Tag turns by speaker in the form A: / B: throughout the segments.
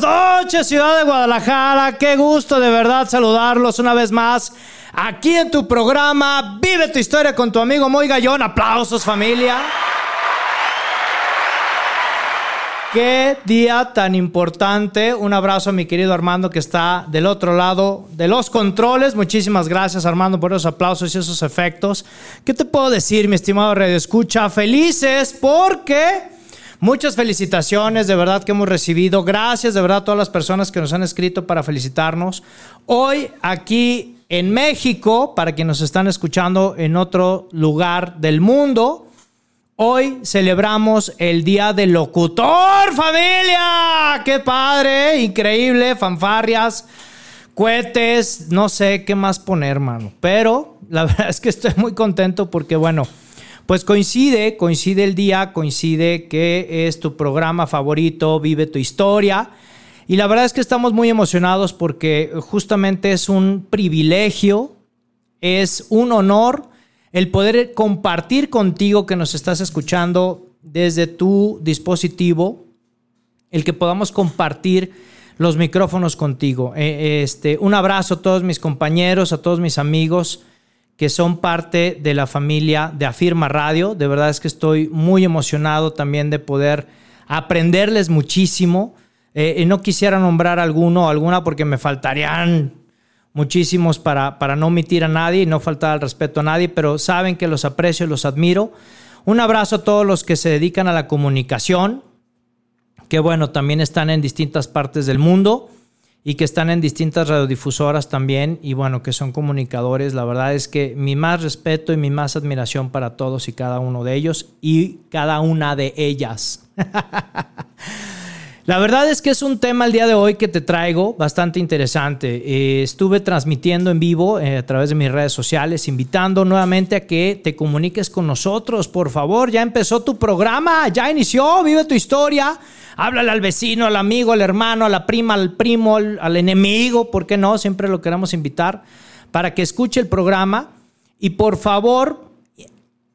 A: Buenas noches, ciudad de Guadalajara. Qué gusto de verdad saludarlos una vez más aquí en tu programa Vive tu historia con tu amigo Moy Gallón. Aplausos, familia. Qué día tan importante. Un abrazo a mi querido Armando que está del otro lado de los controles. Muchísimas gracias Armando por esos aplausos y esos efectos. ¿Qué te puedo decir, mi estimado Radio Escucha? Felices porque muchas felicitaciones de verdad que hemos recibido. Gracias de verdad a todas las personas que nos han escrito para felicitarnos. Hoy aquí en México, para quienes nos están escuchando en otro lugar del mundo, hoy celebramos el Día del Locutor, familia. ¡Qué padre! Increíble, fanfarrias, cohetes, no sé qué más poner, mano. Pero la verdad es que estoy muy contento porque, bueno, pues coincide, coincide el día, coincide que es tu programa favorito, Vive tu historia. Y la verdad es que estamos muy emocionados porque justamente es un privilegio, es un honor el poder compartir contigo que nos estás escuchando desde tu dispositivo, el que podamos compartir los micrófonos contigo. Eh, este, un abrazo a todos mis compañeros, a todos mis amigos que son parte de la familia de Afirma Radio. De verdad es que estoy muy emocionado también de poder aprenderles muchísimo. Eh, no quisiera nombrar alguno o alguna porque me faltarían muchísimos para, para no omitir a nadie y no faltar al respeto a nadie, pero saben que los aprecio y los admiro. Un abrazo a todos los que se dedican a la comunicación, que bueno, también están en distintas partes del mundo y que están en distintas radiodifusoras también y bueno, que son comunicadores. La verdad es que mi más respeto y mi más admiración para todos y cada uno de ellos y cada una de ellas. La verdad es que es un tema el día de hoy que te traigo bastante interesante. Eh, estuve transmitiendo en vivo eh, a través de mis redes sociales, invitando nuevamente a que te comuniques con nosotros. Por favor, ya empezó tu programa, ya inició, vive tu historia. Háblale al vecino, al amigo, al hermano, a la prima, al primo, al, enemigo, ¿por qué no? Siempre lo queremos invitar para que escuche el programa. Y por favor,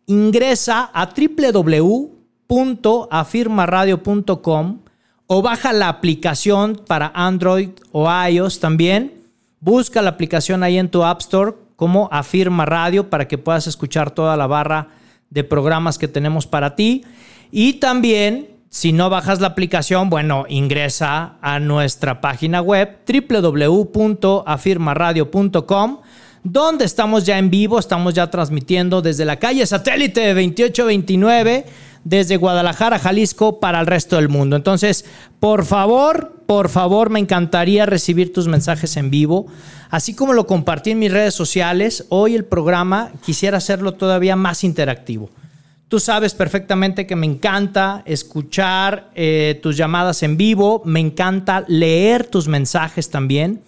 A: ingresa a www.afirmaradio.com o baja la aplicación para Android o iOS también. Busca la aplicación ahí en tu App Store como Afirma Radio para que puedas escuchar toda la barra de programas que tenemos para ti. Y también, si no bajas la aplicación, bueno, ingresa a nuestra página web www.afirmaradio.com donde estamos ya en vivo, estamos ya transmitiendo desde la calle satélite 2829 desde Guadalajara, Jalisco, para el resto del mundo. Entonces, por favor, por favor, me encantaría recibir tus mensajes en vivo. Así como lo compartí en mis redes sociales, hoy el programa quisiera hacerlo todavía más interactivo. Tú sabes perfectamente que me encanta escuchar eh, tus llamadas en vivo, me encanta leer tus mensajes también.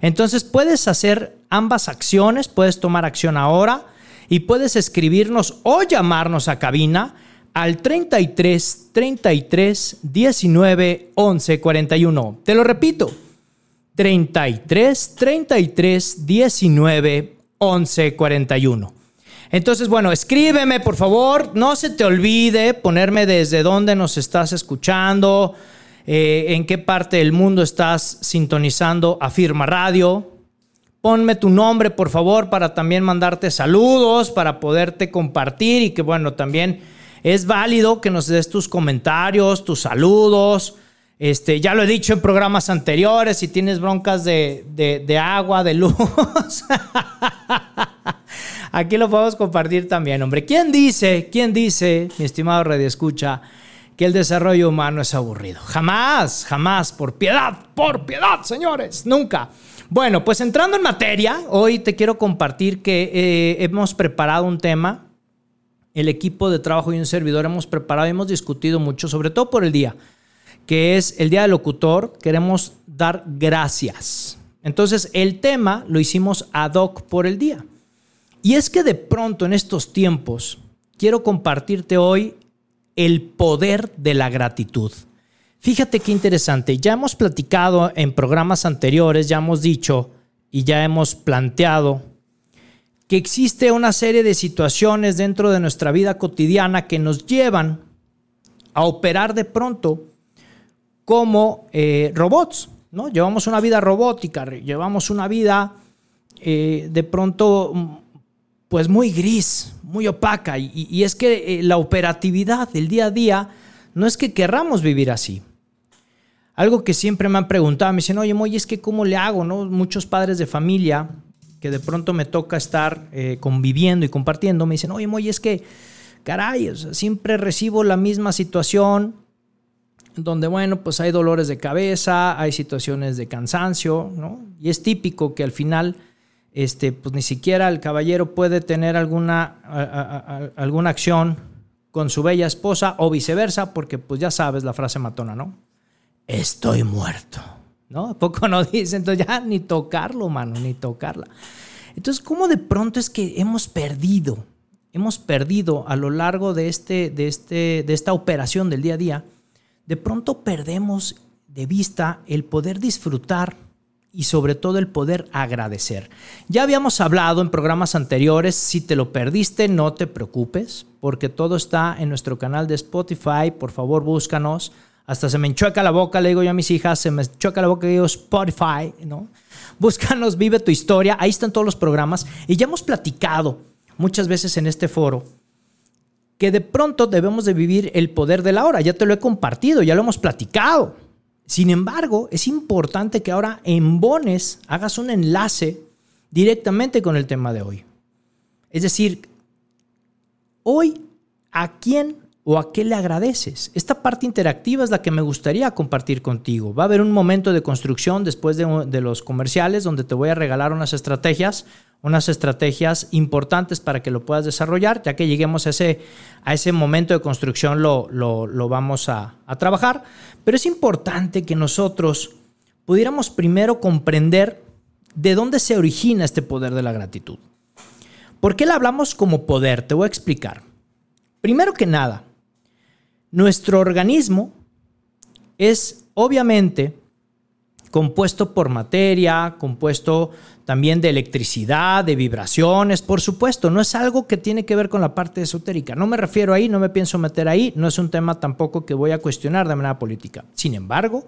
A: Entonces puedes hacer ambas acciones, puedes tomar acción ahora y puedes escribirnos o llamarnos a cabina al 33 33 19 11 41. Te lo repito, 33 33 19 11 41. Entonces, bueno, escríbeme por favor, no se te olvide ponerme desde dónde nos estás escuchando, eh, en qué parte del mundo estás sintonizando Afirma Radio. Ponme tu nombre, por favor, para también mandarte saludos, para poderte compartir y que, bueno, también es válido que nos des tus comentarios, tus saludos. Este, ya lo he dicho en programas anteriores, si tienes broncas de, agua, de luz. Aquí lo podemos compartir también, hombre. ¿Quién dice, quién dice, mi estimado Radio Escucha, que el desarrollo humano es aburrido? Jamás, jamás, por piedad, por piedad, señores, nunca. Bueno, pues entrando en materia, hoy te quiero compartir que eh, hemos preparado un tema el equipo de trabajo y un servidor hemos preparado y hemos discutido mucho, sobre todo por el día, que es el Día del Locutor, queremos dar gracias. Entonces, el tema lo hicimos ad hoc por el día. Y es que de pronto en estos tiempos quiero compartirte hoy el poder de la gratitud. Fíjate qué interesante. Ya hemos platicado en programas anteriores, ya hemos dicho y ya hemos planteado que existe una serie de situaciones dentro de nuestra vida cotidiana que nos llevan a operar de pronto como eh, robots, ¿no? Llevamos una vida robótica, llevamos una vida eh, de pronto pues muy gris, muy opaca, y, es que eh, la operatividad del día a día no es que querramos vivir así. Algo que siempre me han preguntado, me dicen, oye, Moy, es que cómo le hago, ¿no? Muchos padres de familia que de pronto me toca estar conviviendo y compartiendo, me dicen, oye, Moy, es que, caray, siempre recibo la misma situación, donde, bueno, pues hay dolores de cabeza, hay situaciones de cansancio, ¿no? Y es típico que al final, este, pues ni siquiera el caballero puede tener alguna, alguna acción con su bella esposa o viceversa, porque pues ya sabes la frase matona, ¿no? Estoy muerto, ¿no? ¿A poco no dicen? Entonces ya ni tocarlo, mano, ni tocarla. Entonces, ¿cómo de pronto es que hemos perdido, hemos perdido a lo largo de, este, de, este, de esta operación del día a día, de pronto perdemos de vista el poder disfrutar y sobre todo el poder agradecer. Ya habíamos hablado en programas anteriores, si te lo perdiste no te preocupes, porque todo está en nuestro canal de Spotify, por favor búscanos. Hasta se me enchueca la boca, le digo yo a mis hijas, se me enchueca la boca digo Spotify, ¿no? Búscanos, vive tu historia, ahí están todos los programas y ya hemos platicado muchas veces en este foro que de pronto debemos de vivir el poder de la hora. Ya te lo he compartido, ya lo hemos platicado. Sin embargo, es importante que ahora embones, hagas un enlace directamente con el tema de hoy. Es decir, hoy, ¿a quién o a qué le agradeces? Esta parte interactiva es la que me gustaría compartir contigo. Va a haber un momento de construcción después de, de los comerciales donde te voy a regalar unas estrategias unas estrategias importantes para que lo puedas desarrollar. Ya que lleguemos a ese, a ese momento de construcción lo, lo, vamos a, a trabajar. Pero es importante que nosotros pudiéramos primero comprender de dónde se origina este poder de la gratitud. ¿Por qué le hablamos como poder? Te voy a explicar. Primero que nada, nuestro organismo es obviamente compuesto por materia, compuesto también de electricidad, de vibraciones, por supuesto, no es algo que tiene que ver con la parte esotérica. No me refiero ahí, no me pienso meter ahí, no es un tema tampoco que voy a cuestionar de manera política. Sin embargo,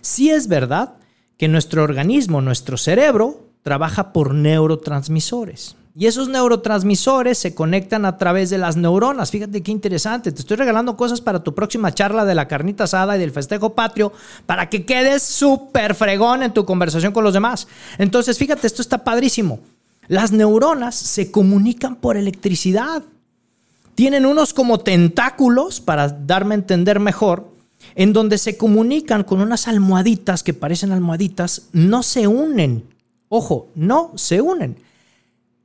A: sí es verdad que nuestro organismo, nuestro cerebro, trabaja por neurotransmisores. Y esos neurotransmisores se conectan a través de las neuronas. Fíjate qué interesante. Te estoy regalando cosas para tu próxima charla de la carnita asada y del festejo patrio para que quedes súper fregón en tu conversación con los demás. Entonces, fíjate, esto está padrísimo. Las neuronas se comunican por electricidad. Tienen unos como tentáculos, para darme a entender mejor, en donde se comunican con unas almohaditas que parecen almohaditas, no se unen. Ojo, no se unen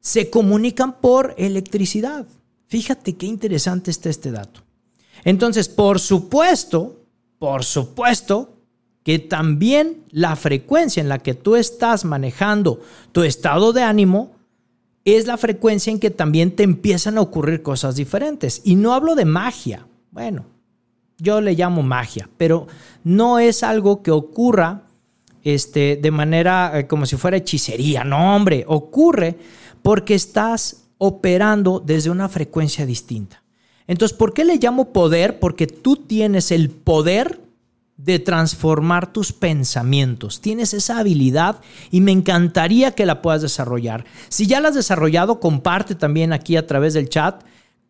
A: se comunican por electricidad. Fíjate qué interesante está este dato. Entonces, por supuesto, por supuesto que también la frecuencia en la que tú estás manejando tu estado de ánimo es la frecuencia en que también te empiezan a ocurrir cosas diferentes. Y no hablo de magia. Bueno, yo le llamo magia, pero no es algo que ocurra este, de manera eh, como si fuera hechicería. No, hombre, ocurre porque estás operando desde una frecuencia distinta. Entonces, ¿por qué le llamo poder? Porque tú tienes el poder de transformar tus pensamientos. Tienes esa habilidad y me encantaría que la puedas desarrollar. Si ya la has desarrollado, comparte también aquí a través del chat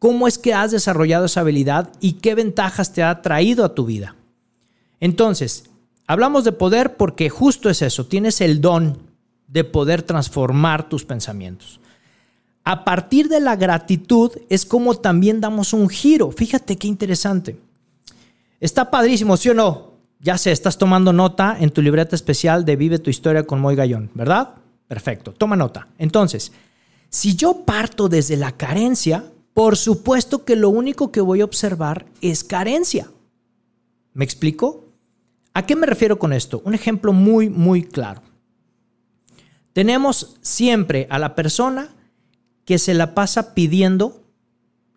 A: cómo es que has desarrollado esa habilidad y qué ventajas te ha traído a tu vida. Entonces, hablamos de poder porque justo es eso, tienes el don de poder transformar tus pensamientos. A partir de la gratitud es como también damos un giro. Fíjate qué interesante. Está padrísimo, ¿sí o no? Ya sé, estás tomando nota en tu libreta especial de Vive tu historia con Moy Gallón, ¿verdad? Perfecto, toma nota. Entonces, si yo parto desde la carencia, por supuesto que lo único que voy a observar es carencia. ¿Me explico? ¿A qué me refiero con esto? Un ejemplo muy, muy claro. Tenemos siempre a la persona que se la pasa pidiendo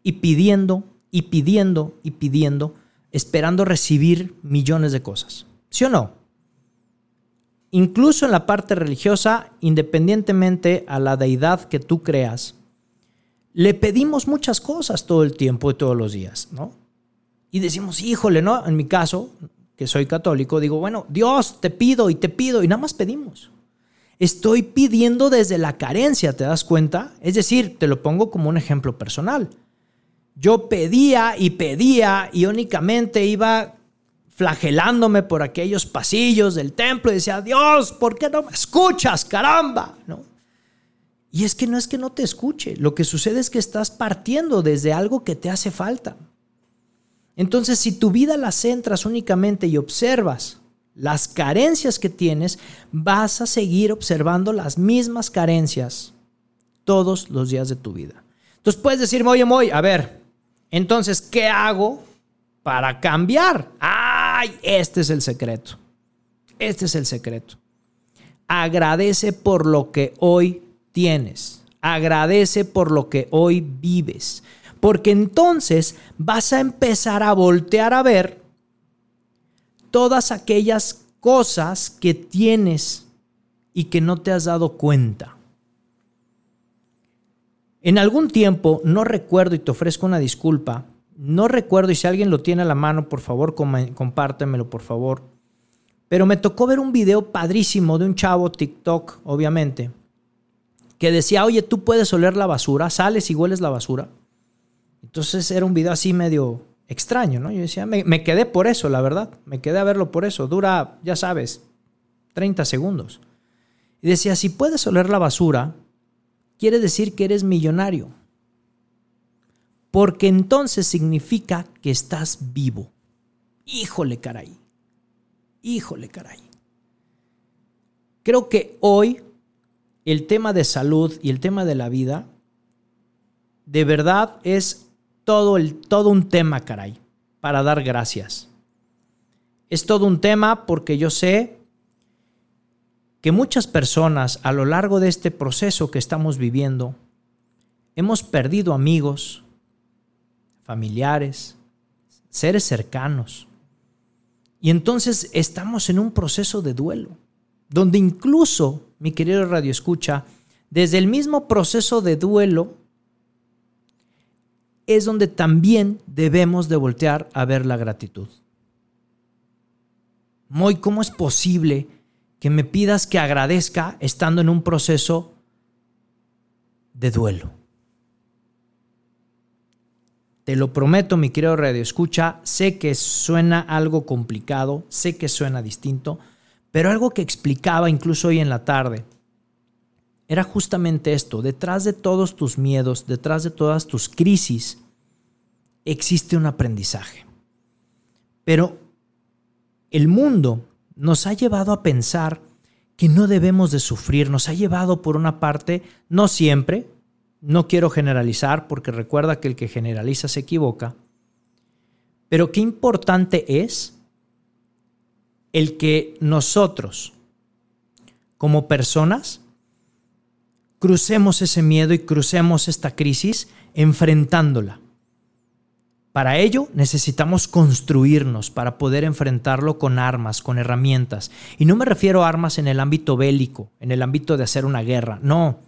A: y pidiendo y pidiendo y pidiendo, esperando recibir millones de cosas. ¿Sí o no? Incluso en la parte religiosa, independientemente a la deidad que tú creas, le pedimos muchas cosas todo el tiempo y todos los días, ¿no? Y decimos, híjole, ¿no? En mi caso, que soy católico, digo, bueno, Dios, te pido y te pido y nada más pedimos. Estoy pidiendo desde la carencia, ¿te das cuenta? Es decir, te lo pongo como un ejemplo personal. Yo pedía y pedía y únicamente iba flagelándome por aquellos pasillos del templo y decía, Dios, ¿por qué no me escuchas? Caramba, ¿no? Y es que no es que no te escuche, lo que sucede es que estás partiendo desde algo que te hace falta. Entonces, si tu vida la centras únicamente y observas las carencias que tienes, vas a seguir observando las mismas carencias todos los días de tu vida. Entonces puedes decirme, oye, Moy, a ver, entonces, ¿qué hago para cambiar? ¡Ay! Este es el secreto. Este es el secreto. Agradece por lo que hoy tienes. Agradece por lo que hoy vives. Porque entonces vas a empezar a voltear a ver todas aquellas cosas que tienes y que no te has dado cuenta. En algún tiempo, no recuerdo y te ofrezco una disculpa, no recuerdo y si alguien lo tiene a la mano, por favor, compártemelo, por favor. Pero me tocó ver un video padrísimo de un chavo TikTok, obviamente, que decía, oye, tú puedes oler la basura, sales y hueles la basura. Entonces era un video así medio extraño, ¿no? Yo decía, me, quedé por eso, la verdad. Me quedé a verlo por eso. Dura, ya sabes, 30 segundos. Y decía, si puedes oler la basura, quiere decir que eres millonario. Porque entonces significa que estás vivo. Híjole, caray. Híjole, caray. Creo que hoy el tema de salud y el tema de la vida de verdad es todo, el, todo un tema, caray, para dar gracias. Es todo un tema porque yo sé que muchas personas a lo largo de este proceso que estamos viviendo hemos perdido amigos, familiares, seres cercanos. Y entonces estamos en un proceso de duelo, donde incluso, mi querido Radio Escucha, desde el mismo proceso de duelo es donde también debemos de voltear a ver la gratitud. Moy, ¿cómo es posible que me pidas que agradezca estando en un proceso de duelo? Te lo prometo, mi querido Radio Escucha, sé que suena algo complicado, sé que suena distinto, pero algo que explicaba incluso hoy en la tarde era justamente esto, detrás de todos tus miedos, detrás de todas tus crisis, existe un aprendizaje. Pero el mundo nos ha llevado a pensar que no debemos de sufrir, nos ha llevado por una parte, no siempre, no quiero generalizar porque recuerda que el que generaliza se equivoca, pero qué importante es el que nosotros, como personas, crucemos ese miedo y crucemos esta crisis enfrentándola. Para ello necesitamos construirnos para poder enfrentarlo con armas, con herramientas. Y no me refiero a armas en el ámbito bélico, en el ámbito de hacer una guerra. No,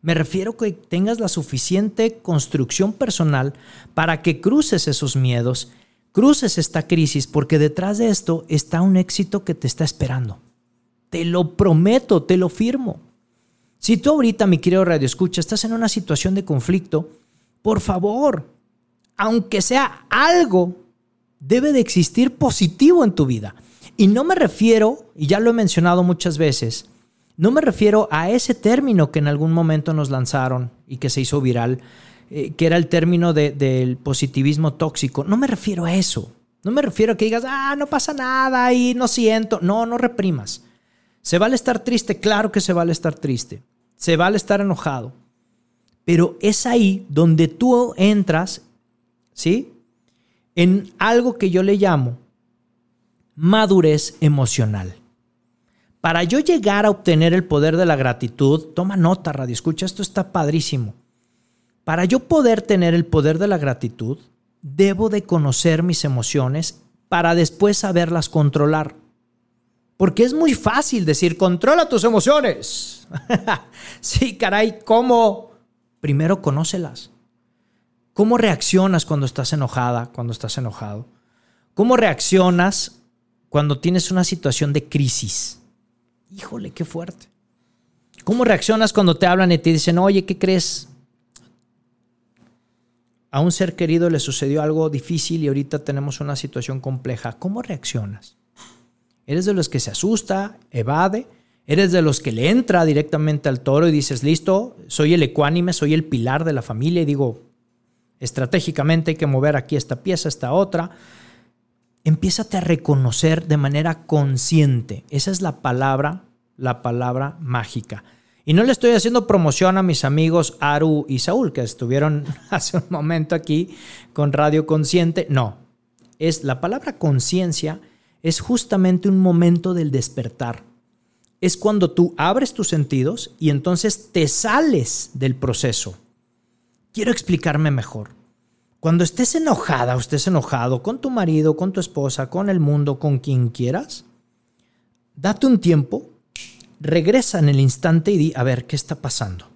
A: me refiero a que tengas la suficiente construcción personal para que cruces esos miedos, cruces esta crisis, porque detrás de esto está un éxito que te está esperando. Te lo prometo, te lo firmo. Si tú ahorita, mi querido Radio Escucha, estás en una situación de conflicto, por favor, aunque sea algo, debe de existir positivo en tu vida. Y no me refiero, y ya lo he mencionado muchas veces, no me refiero a ese término que en algún momento nos lanzaron y que se hizo viral, eh, que era el término del positivismo tóxico. No me refiero a eso. No me refiero a que digas, ah, no pasa nada y no siento. No, no reprimas. Se vale estar triste, claro que se vale estar triste. Se vale estar enojado. Pero es ahí donde tú entras ¿sí? En algo que yo le llamo madurez emocional. Para yo llegar a obtener el poder de la gratitud, toma nota, radio, escucha, esto está padrísimo. Para yo poder tener el poder de la gratitud, debo de conocer mis emociones para después saberlas controlar. Porque es muy fácil decir, controla tus emociones. sí, caray, ¿cómo? Primero conócelas. ¿Cómo reaccionas cuando estás enojada, cuando estás enojado? ¿Cómo reaccionas cuando tienes una situación de crisis? Híjole, qué fuerte. ¿Cómo reaccionas cuando te hablan y te dicen, oye, ¿qué crees? A un ser querido le sucedió algo difícil y ahorita tenemos una situación compleja. ¿Cómo reaccionas? ¿Eres de los que se asusta, evade? ¿Eres de los que le entra directamente al toro y dices, listo, soy el ecuánime, soy el pilar de la familia y digo, estratégicamente hay que mover aquí esta pieza, esta otra? Empiézate a reconocer de manera consciente. Esa es la palabra, la palabra mágica. Y no le estoy haciendo promoción a mis amigos Aru y Saúl, que estuvieron hace un momento aquí con Radio Consciente. No, es la palabra conciencia es justamente un momento del despertar. Es cuando tú abres tus sentidos y entonces te sales del proceso. Quiero explicarme mejor. Cuando estés enojada o estés enojado con tu marido, con tu esposa, con el mundo, con quien quieras, date un tiempo, regresa en el instante y di, a ver, ¿qué está pasando?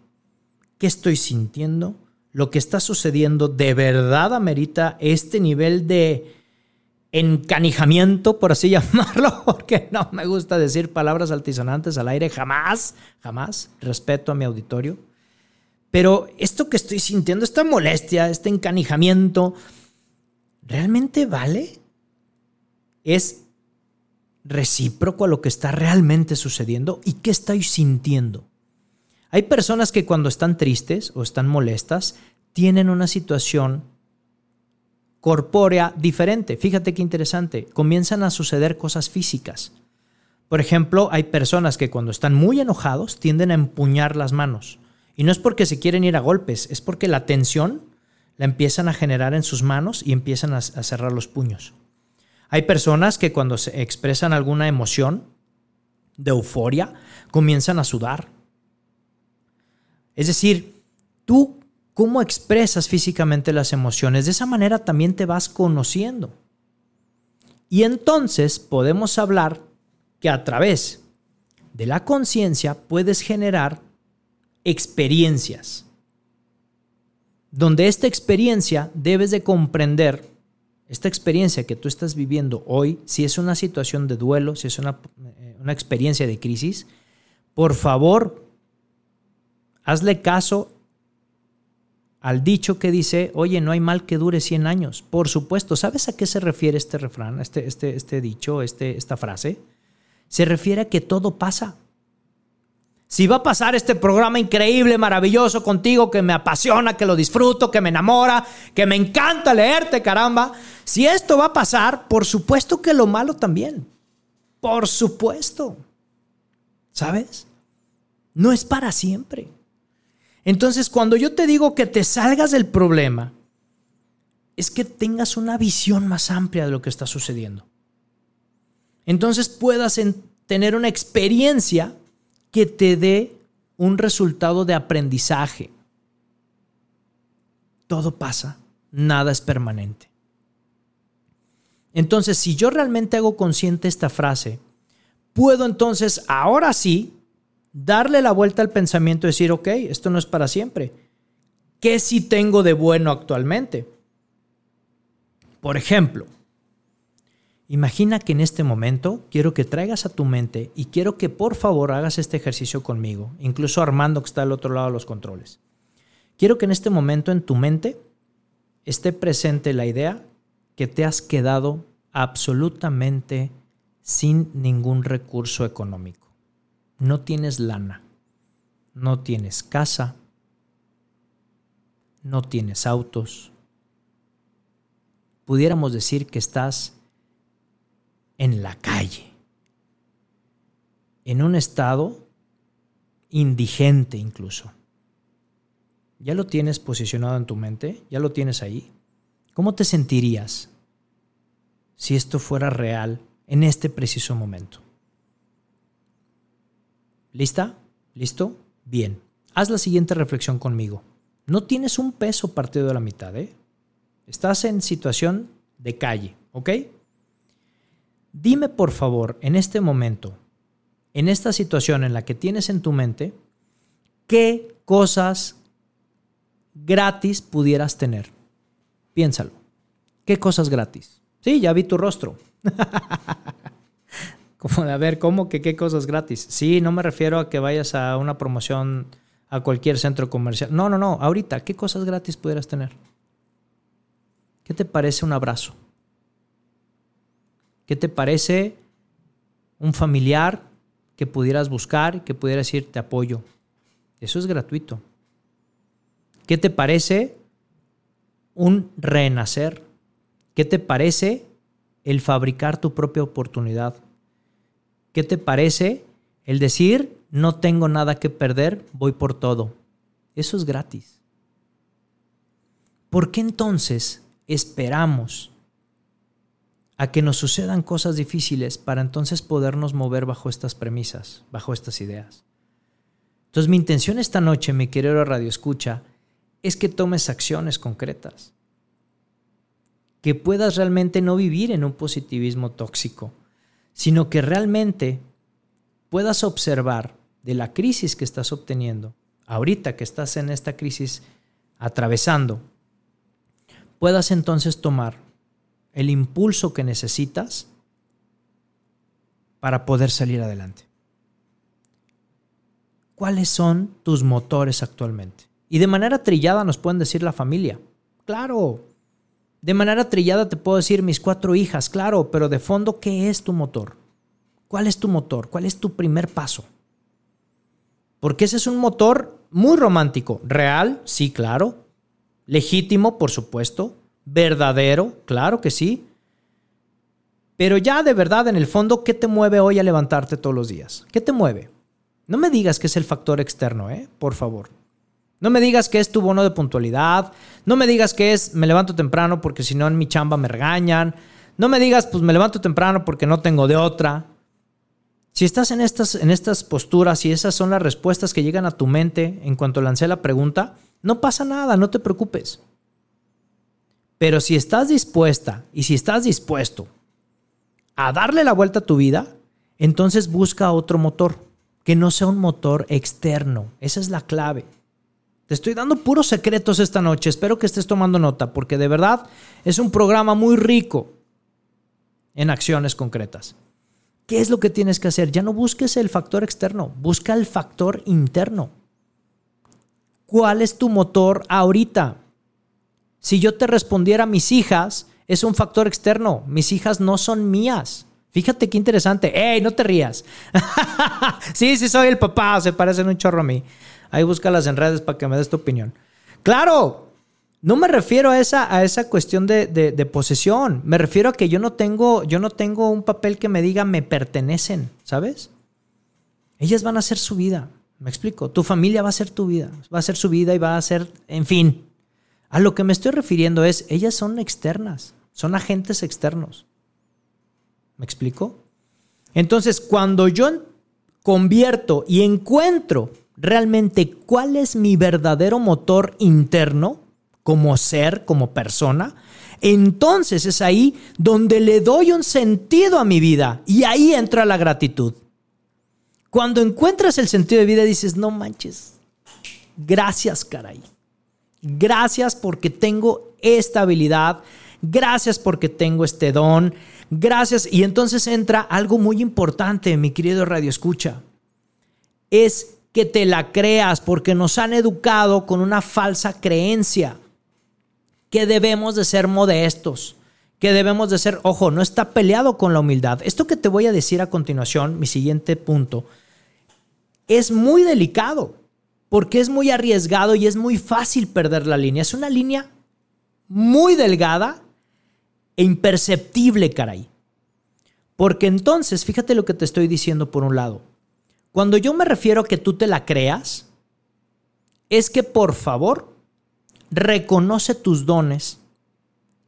A: ¿Qué estoy sintiendo? ¿Lo que está sucediendo de verdad amerita este nivel de encanijamiento, por así llamarlo, porque no me gusta decir palabras altisonantes al aire, jamás, jamás, respeto a mi auditorio. Pero esto que estoy sintiendo, esta molestia, este encanijamiento, ¿realmente vale? ¿Es recíproco a lo que está realmente sucediendo? ¿Y qué estoy sintiendo? Hay personas que cuando están tristes o están molestas, tienen una situación corpórea diferente. Fíjate qué interesante. Comienzan a suceder cosas físicas. Por ejemplo, hay personas que cuando están muy enojados tienden a empuñar las manos. Y no es porque se quieren ir a golpes, es porque la tensión la empiezan a generar en sus manos y empiezan a, cerrar los puños. Hay personas que cuando se expresan alguna emoción de euforia, comienzan a sudar. Es decir, tú cómo expresas físicamente las emociones. De esa manera también te vas conociendo. Y entonces podemos hablar que a través de la conciencia puedes generar experiencias, donde esta experiencia debes de comprender, esta experiencia que tú estás viviendo hoy, si es una situación de duelo, si es una, eh, una experiencia de crisis, por favor, hazle caso al dicho que dice, oye, no hay mal que dure 100 años. Por supuesto, ¿sabes a qué se refiere este refrán, este, este, este dicho, este, esta frase? Se refiere a que todo pasa. Si va a pasar este programa increíble, maravilloso contigo, que me apasiona, que lo disfruto, que me enamora, que me encanta leerte, caramba, si esto va a pasar, por supuesto que lo malo también. Por supuesto. ¿Sabes? No es para siempre. Entonces, cuando yo te digo que te salgas del problema, es que tengas una visión más amplia de lo que está sucediendo. Entonces puedas tener una experiencia que te dé un resultado de aprendizaje. Todo pasa, nada es permanente. Entonces, si yo realmente hago consciente esta frase, puedo entonces, ahora sí, darle la vuelta al pensamiento y decir, ok, esto no es para siempre. ¿Qué sí tengo de bueno actualmente? Por ejemplo, imagina que en este momento quiero que traigas a tu mente y quiero que por favor hagas este ejercicio conmigo, incluso Armando que está al otro lado de los controles. Quiero que en este momento en tu mente esté presente la idea que te has quedado absolutamente sin ningún recurso económico no tienes lana, no tienes casa, no tienes autos. Pudiéramos decir que estás en la calle, en un estado indigente incluso. ¿Ya lo tienes posicionado en tu mente? ¿Ya lo tienes ahí? ¿Cómo te sentirías si esto fuera real en este preciso momento. ¿Lista? ¿Listo? Bien. Haz la siguiente reflexión conmigo. No tienes un peso partido de la mitad, ¿eh? Estás en situación de calle, ¿ok? Dime por favor, en este momento, en esta situación en la que tienes en tu mente, ¿qué cosas gratis pudieras tener? Piénsalo. ¿Qué cosas gratis? Sí, ya vi tu rostro. Como de a ver, ¿cómo que qué cosas gratis? Sí, no me refiero a que vayas a una promoción a cualquier centro comercial. No, no, no. Ahorita, ¿qué cosas gratis pudieras tener? ¿Qué te parece un abrazo? ¿Qué te parece un familiar que pudieras buscar que pudiera decir te apoyo? Eso es gratuito. ¿Qué te parece un renacer? ¿Qué te parece el fabricar tu propia oportunidad? ¿Qué te parece el decir no tengo nada que perder, voy por todo? Eso es gratis. ¿Por qué entonces esperamos a que nos sucedan cosas difíciles para entonces podernos mover bajo estas premisas, bajo estas ideas. Entonces mi intención esta noche, mi querido Radio Escucha, es que tomes acciones concretas, que puedas realmente no vivir en un positivismo tóxico, sino que realmente puedas observar de la crisis que estás obteniendo, ahorita que estás en esta crisis atravesando, puedas entonces tomar el impulso que necesitas para poder salir adelante. ¿Cuáles son tus motores actualmente? Y de manera trillada nos pueden decir la familia. Claro. De manera trillada te puedo decir mis cuatro hijas, claro, pero de fondo, ¿qué es tu motor? ¿Cuál es tu motor? ¿Cuál es tu primer paso? Porque ese es un motor muy romántico. Real, sí, claro. Legítimo, por supuesto verdadero, claro que sí. Pero ya de verdad, en el fondo, ¿qué te mueve hoy a levantarte todos los días? ¿Qué te mueve? No me digas que es el factor externo, ¿eh? Por favor. No me digas que es tu bono de puntualidad. No me digas que es me levanto temprano porque si no en mi chamba me regañan. No me digas pues me levanto temprano porque no tengo de otra. Si estás en estas, en estas posturas y esas son las respuestas que llegan a tu mente en cuanto lancé la pregunta, no pasa nada, no te preocupes. Pero si estás dispuesta y si estás dispuesto a darle la vuelta a tu vida, entonces busca otro motor, que no sea un motor externo. Esa es la clave. Te estoy dando puros secretos esta noche. Espero que estés tomando nota, porque de verdad es un programa muy rico en acciones concretas. ¿Qué es lo que tienes que hacer? Ya no busques el factor externo, busca el factor interno. ¿Cuál es tu motor ahorita? Si yo te respondiera mis hijas, es un factor externo. Mis hijas no son mías. Fíjate qué interesante. ¡Ey, no te rías! sí, sí, soy el papá. Se parecen un chorro a mí. Ahí búscalas en redes para que me des tu opinión. ¡Claro! No me refiero a esa, a esa cuestión de, de, posesión. Me refiero a que yo no, tengo, yo no tengo un papel que me diga me pertenecen, ¿sabes? Ellas van a hacer su vida. Me explico. Tu familia va a ser tu vida. Va a ser su vida y va a ser, en fin, a lo que me estoy refiriendo es, ellas son externas, son agentes externos. ¿Me explico? Entonces, cuando yo convierto y encuentro realmente cuál es mi verdadero motor interno, como ser, como persona, entonces es ahí donde le doy un sentido a mi vida y ahí entra la gratitud. Cuando encuentras el sentido de vida dices, no manches, gracias caray. Gracias porque tengo esta habilidad. Gracias porque tengo este don. Gracias. Y entonces entra algo muy importante, mi querido Radio Escucha. Es que te la creas porque nos han educado con una falsa creencia que debemos de ser modestos, que debemos de ser, ojo, no está peleado con la humildad. Esto que te voy a decir a continuación, mi siguiente punto, es muy delicado porque es muy arriesgado y es muy fácil perder la línea. Es una línea muy delgada e imperceptible, caray. Porque entonces, fíjate lo que te estoy diciendo por un lado. Cuando yo me refiero a que tú te la creas, es que por favor reconoce tus dones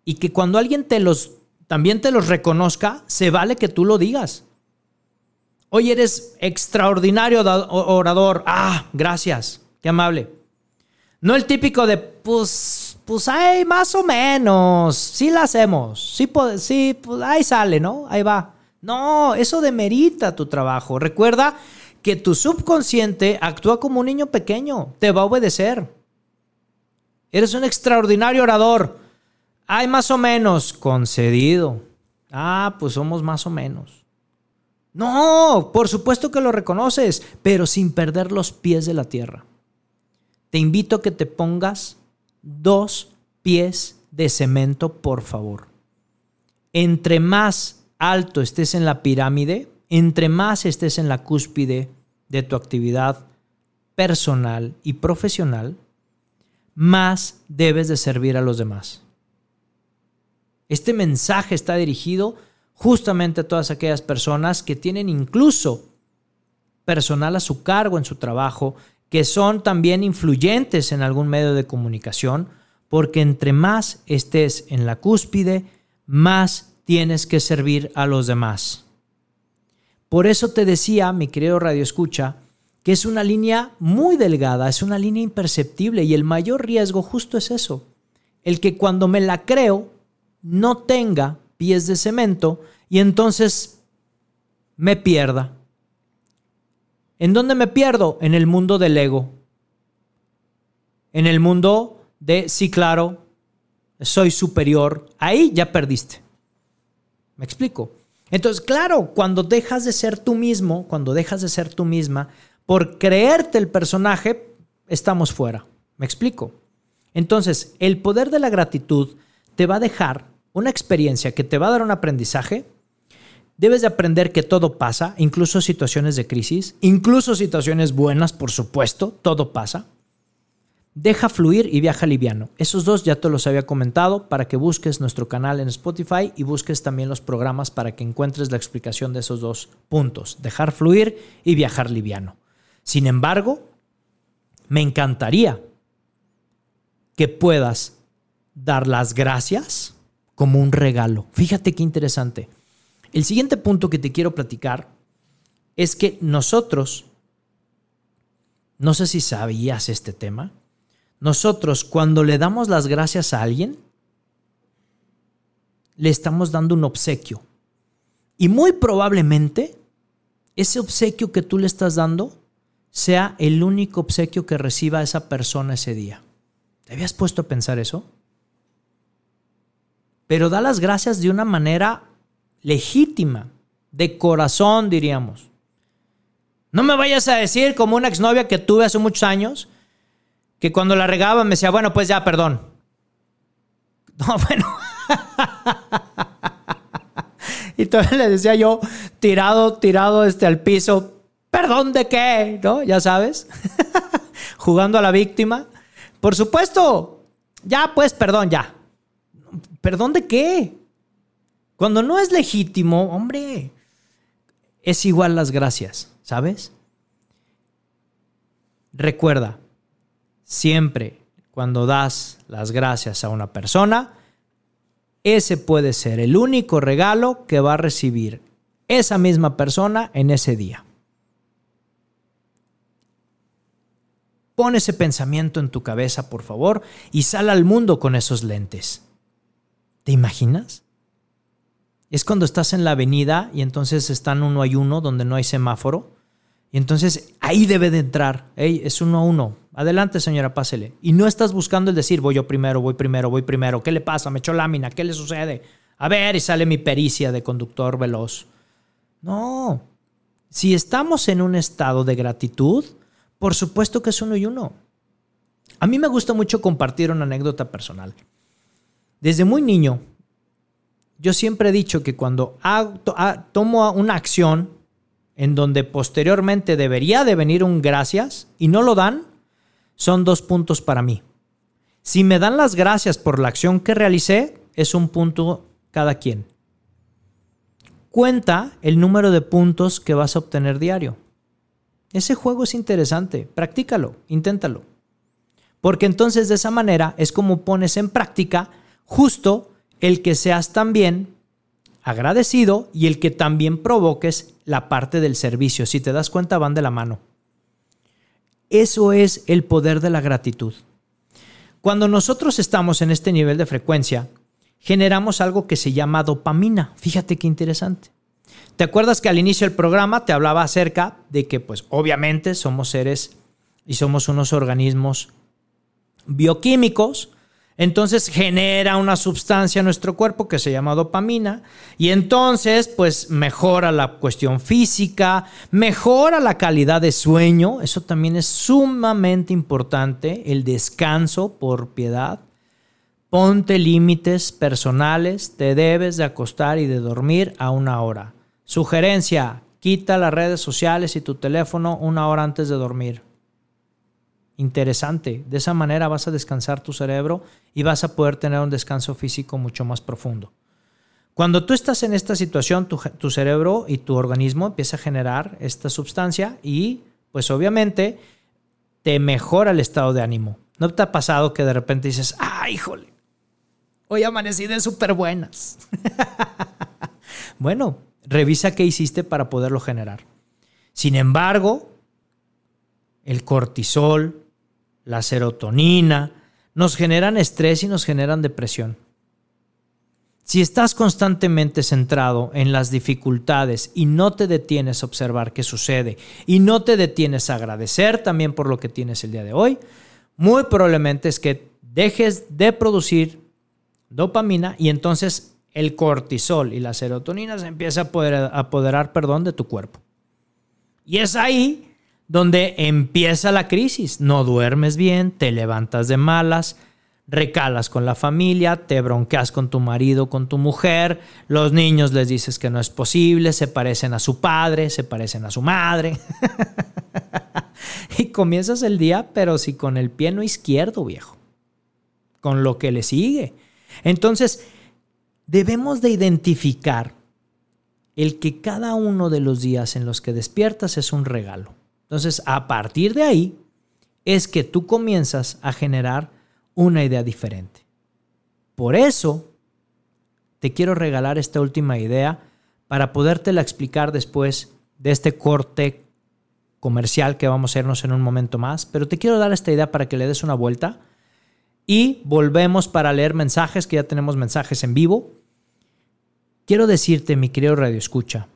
A: y que cuando alguien te los también te los reconozca, se vale que tú lo digas. Hoy eres extraordinario orador. Ah, gracias. Qué amable. No el típico de, pues, pues, ay, más o menos. Sí la hacemos. Sí, sí pues, ahí sale, ¿no? Ahí va. No, eso demerita tu trabajo. Recuerda que tu subconsciente actúa como un niño pequeño. Te va a obedecer. Eres un extraordinario orador. Ay, más o menos. Concedido. Ah, pues somos más o menos. No, por supuesto que lo reconoces, pero sin perder los pies de la tierra. Te invito a que te pongas dos pies de cemento, por favor. Entre más alto estés en la pirámide, entre más estés en la cúspide de tu actividad personal y profesional, más debes de servir a los demás. Este mensaje está dirigido justamente a todas aquellas personas que tienen incluso personal a su cargo en su trabajo, que son también influyentes en algún medio de comunicación, porque entre más estés en la cúspide, más tienes que servir a los demás. Por eso te decía, mi querido Radio Escucha, que es una línea muy delgada, es una línea imperceptible y el mayor riesgo justo es eso, el que cuando me la creo no tenga pies de cemento y entonces me pierda. ¿En dónde me pierdo? En el mundo del ego. En el mundo de, sí, claro, soy superior. Ahí ya perdiste. ¿Me explico? Entonces, claro, cuando dejas de ser tú mismo, cuando dejas de ser tú misma, por creerte el personaje, estamos fuera. ¿Me explico? Entonces, el poder de la gratitud te va a dejar una experiencia que te va a dar un aprendizaje, debes de aprender que todo pasa, incluso situaciones de crisis, incluso situaciones buenas, por supuesto, todo pasa. Deja fluir y viaja liviano. Esos dos ya te los había comentado para que busques nuestro canal en Spotify y busques también los programas para que encuentres la explicación de esos dos puntos. Dejar fluir y viajar liviano. Sin embargo, me encantaría que puedas dar las gracias como un regalo. Fíjate qué interesante. El siguiente punto que te quiero platicar es que nosotros, no sé si sabías este tema, nosotros cuando le damos las gracias a alguien, le estamos dando un obsequio. Y muy probablemente ese obsequio que tú le estás dando sea el único obsequio que reciba esa persona ese día. ¿Te habías puesto a pensar eso? pero da las gracias de una manera legítima, de corazón, diríamos. No me vayas a decir como una exnovia que tuve hace muchos años, que cuando la regaba me decía, bueno, pues ya, perdón. No, bueno. y todavía le decía yo, tirado, tirado este, al piso, perdón de qué, ¿no? Ya sabes, jugando a la víctima. Por supuesto, ya, pues, perdón, ya. ¿Perdón de qué? Cuando no es legítimo, hombre, es igual las gracias, ¿sabes? Recuerda, siempre cuando das las gracias a una persona, ese puede ser el único regalo que va a recibir esa misma persona en ese día. Pon ese pensamiento en tu cabeza, por favor, y sal al mundo con esos lentes. ¿Te imaginas? Es cuando estás en la avenida y entonces están uno a uno donde no hay semáforo. Y entonces ahí debe de entrar. es uno a uno. Adelante, señora, pásele. Y no estás buscando el decir, voy yo primero, voy primero, voy primero. ¿Qué le pasa? ¿Me echó lámina? ¿Qué le sucede? A ver, y sale mi pericia de conductor veloz. No. Si estamos en un estado de gratitud, por supuesto que es uno y uno. A mí me gusta mucho compartir una anécdota personal. Desde muy niño, yo siempre he dicho que cuando tomo una acción en donde posteriormente debería de venir un gracias y no lo dan, son dos puntos para mí. Si me dan las gracias por la acción que realicé, es un punto cada quien. Cuenta el número de puntos que vas a obtener diario. Ese juego es interesante, practícalo, inténtalo. Porque entonces de esa manera es como pones en práctica justo el que seas también agradecido y el que también provoques la parte del servicio. Si te das cuenta, van de la mano. Eso es el poder de la gratitud. Cuando nosotros estamos en este nivel de frecuencia, generamos algo que se llama dopamina. Fíjate qué interesante. ¿Te acuerdas que al inicio del programa te hablaba acerca de que, pues, obviamente somos seres y somos unos organismos bioquímicos entonces genera una sustancia en nuestro cuerpo que se llama dopamina y entonces pues mejora la cuestión física, mejora la calidad de sueño, eso también es sumamente importante, el descanso por piedad. Ponte límites personales, te debes de acostar y de dormir a una hora. Sugerencia, quita las redes sociales y tu teléfono una hora antes de dormir interesante. De esa manera vas a descansar tu cerebro y vas a poder tener un descanso físico mucho más profundo. Cuando tú estás en esta situación, tu, cerebro y tu organismo empieza a generar esta sustancia y pues obviamente te mejora el estado de ánimo. ¿No te ha pasado que de repente dices, ¡ay, ah, híjole! Hoy amanecí de súper buenas. bueno, revisa qué hiciste para poderlo generar. Sin embargo, el cortisol, la serotonina, nos generan estrés y nos generan depresión. Si estás constantemente centrado en las dificultades y no te detienes a observar qué sucede y no te detienes a agradecer también por lo que tienes el día de hoy, muy probablemente es que dejes de producir dopamina y entonces el cortisol y la serotonina se empieza a apoderar, perdón, de tu cuerpo. Y es ahí donde empieza la crisis. No duermes bien, te levantas de malas, recalas con la familia, te bronqueas con tu marido, con tu mujer, los niños les dices que no es posible, se parecen a su padre, se parecen a su madre. y comienzas el día, pero si con el pie no izquierdo, viejo, con lo que le sigue. Entonces, debemos de identificar el que cada uno de los días en los que despiertas es un regalo. Entonces, a partir de ahí es que tú comienzas a generar una idea diferente. Por eso, te quiero regalar esta última idea para podértela explicar después de este corte comercial que vamos a irnos en un momento más, pero te quiero dar esta idea para que le des una vuelta y volvemos para leer mensajes, que ya tenemos mensajes en vivo. Quiero decirte, mi querido Radio Escucha,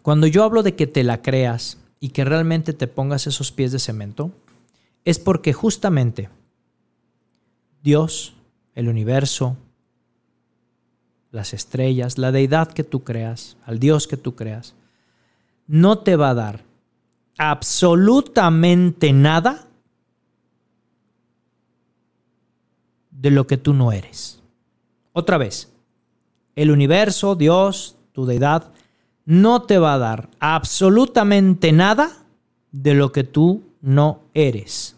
A: cuando yo hablo de que te la creas, y que realmente te pongas esos pies de cemento, es porque justamente Dios, el universo, las estrellas, la deidad que tú creas, al Dios que tú creas, no te va a dar absolutamente nada de lo que tú no eres. Otra vez, el universo, Dios, tu deidad, no te va a dar absolutamente nada de lo que tú no eres.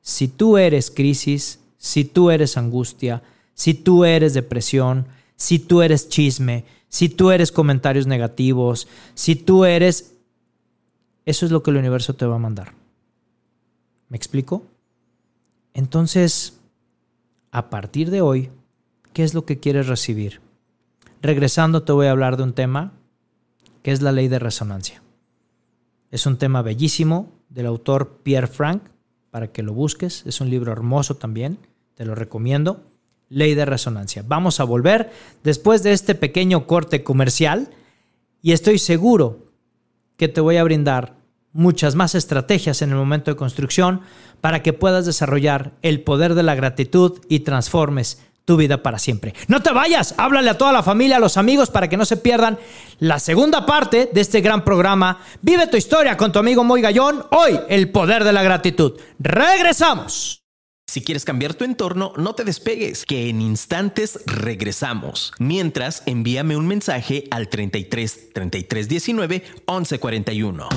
A: Si tú eres crisis, si tú eres angustia, si tú eres depresión, si tú eres chisme, si tú eres comentarios negativos, si tú eres... Eso es lo que el universo te va a mandar. ¿Me explico? Entonces, a partir de hoy, ¿qué es lo que quieres recibir? Regresando te voy a hablar de un tema que es la ley de resonancia. Es un tema bellísimo del autor Pierre Frank, para que lo busques. Es un libro hermoso también, te lo recomiendo. Ley de resonancia. Vamos a volver después de este pequeño corte comercial y estoy seguro que te voy a brindar muchas más estrategias en el momento de construcción para que puedas desarrollar el poder de la gratitud y transformes tu vida para siempre. No te vayas, háblale a toda la familia, a los amigos, para que no se pierdan la segunda parte de este gran programa. Vive tu historia con tu amigo Moy Gallón. Hoy, el poder de la gratitud. Regresamos.
B: Si quieres cambiar tu entorno, no te despegues, que en instantes regresamos. Mientras, envíame un mensaje al 33 33 19 11 41.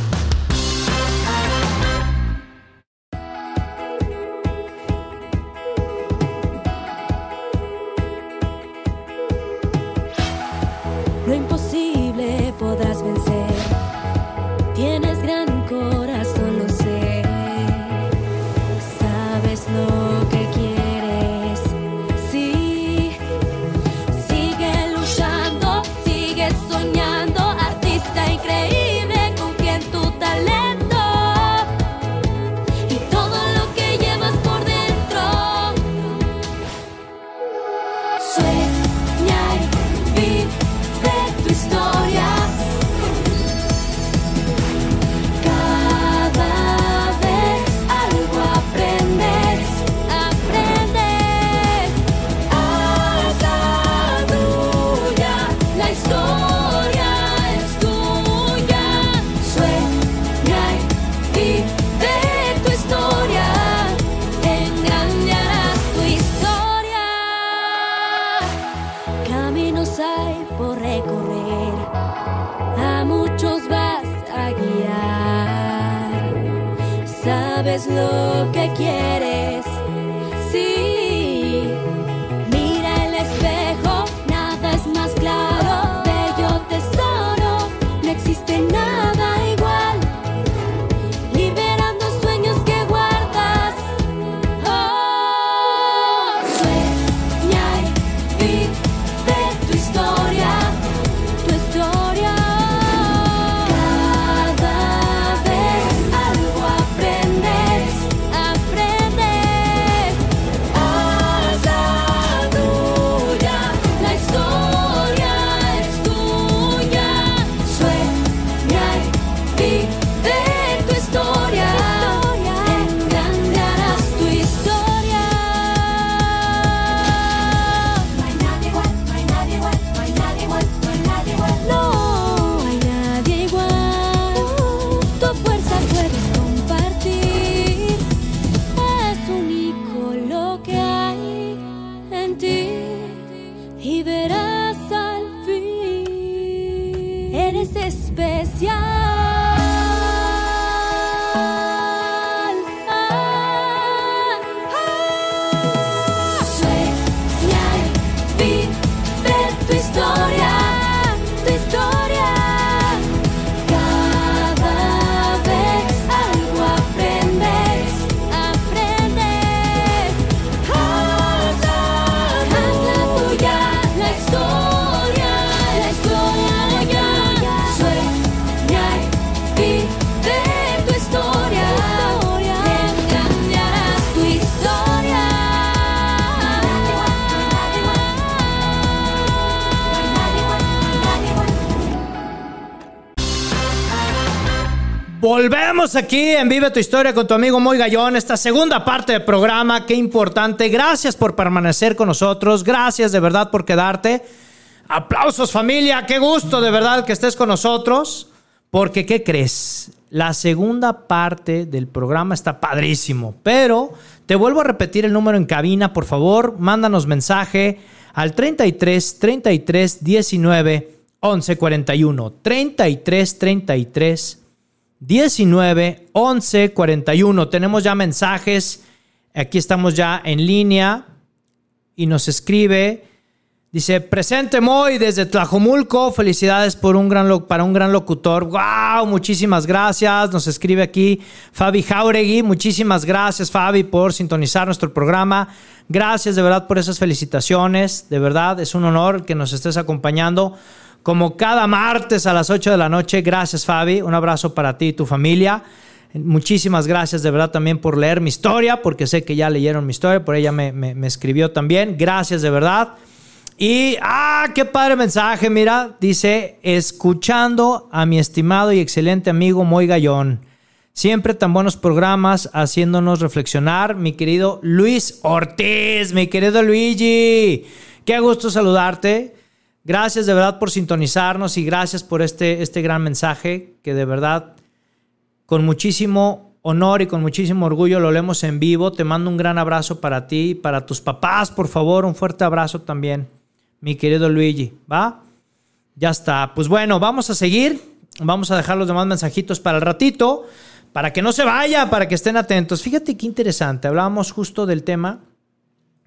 C: Lo que
A: Aquí en Vive tu Historia con tu amigo Moy Gallón, esta segunda parte del programa, qué importante. Gracias por permanecer con nosotros, gracias de verdad por quedarte. Aplausos familia, qué gusto de verdad que estés con nosotros, porque ¿qué crees? La segunda parte del programa está padrísimo, pero te vuelvo a repetir el número en cabina, por favor, mándanos mensaje al 33 33 19 11 41 33 33 19 11 41. Tenemos ya mensajes. Aquí estamos ya en línea y nos escribe. Dice, presente Moy desde Tlajomulco. Felicidades por un gran para un gran locutor. ¡Wow! Muchísimas gracias. Nos escribe aquí Fabi Jauregui. Muchísimas gracias, Fabi, por sintonizar nuestro programa. Gracias de verdad por esas felicitaciones. De verdad, es un honor que nos estés acompañando como cada martes a las 8 de la noche. Gracias, Fabi. Un abrazo para ti y tu familia. Muchísimas gracias de verdad también por leer mi historia, porque sé que ya leyeron mi historia, por ella me, me- me escribió también. Gracias de verdad. Y, ah, qué padre mensaje, mira, dice, escuchando a mi estimado y excelente amigo Moy Gallón. Siempre tan buenos programas haciéndonos reflexionar, mi querido Luis Ortiz, mi querido Luigi. Qué gusto saludarte. Gracias de verdad por sintonizarnos y gracias por este, este gran mensaje que de verdad con muchísimo honor y con muchísimo orgullo lo leemos en vivo. Te mando un gran abrazo para ti, para tus papás, por favor, un fuerte abrazo también, mi querido Luigi, ¿va? Ya está. Pues bueno, vamos a seguir. Vamos a dejar los demás mensajitos para el ratito, para que no se vaya, para que estén atentos. Fíjate qué interesante. Hablábamos justo del tema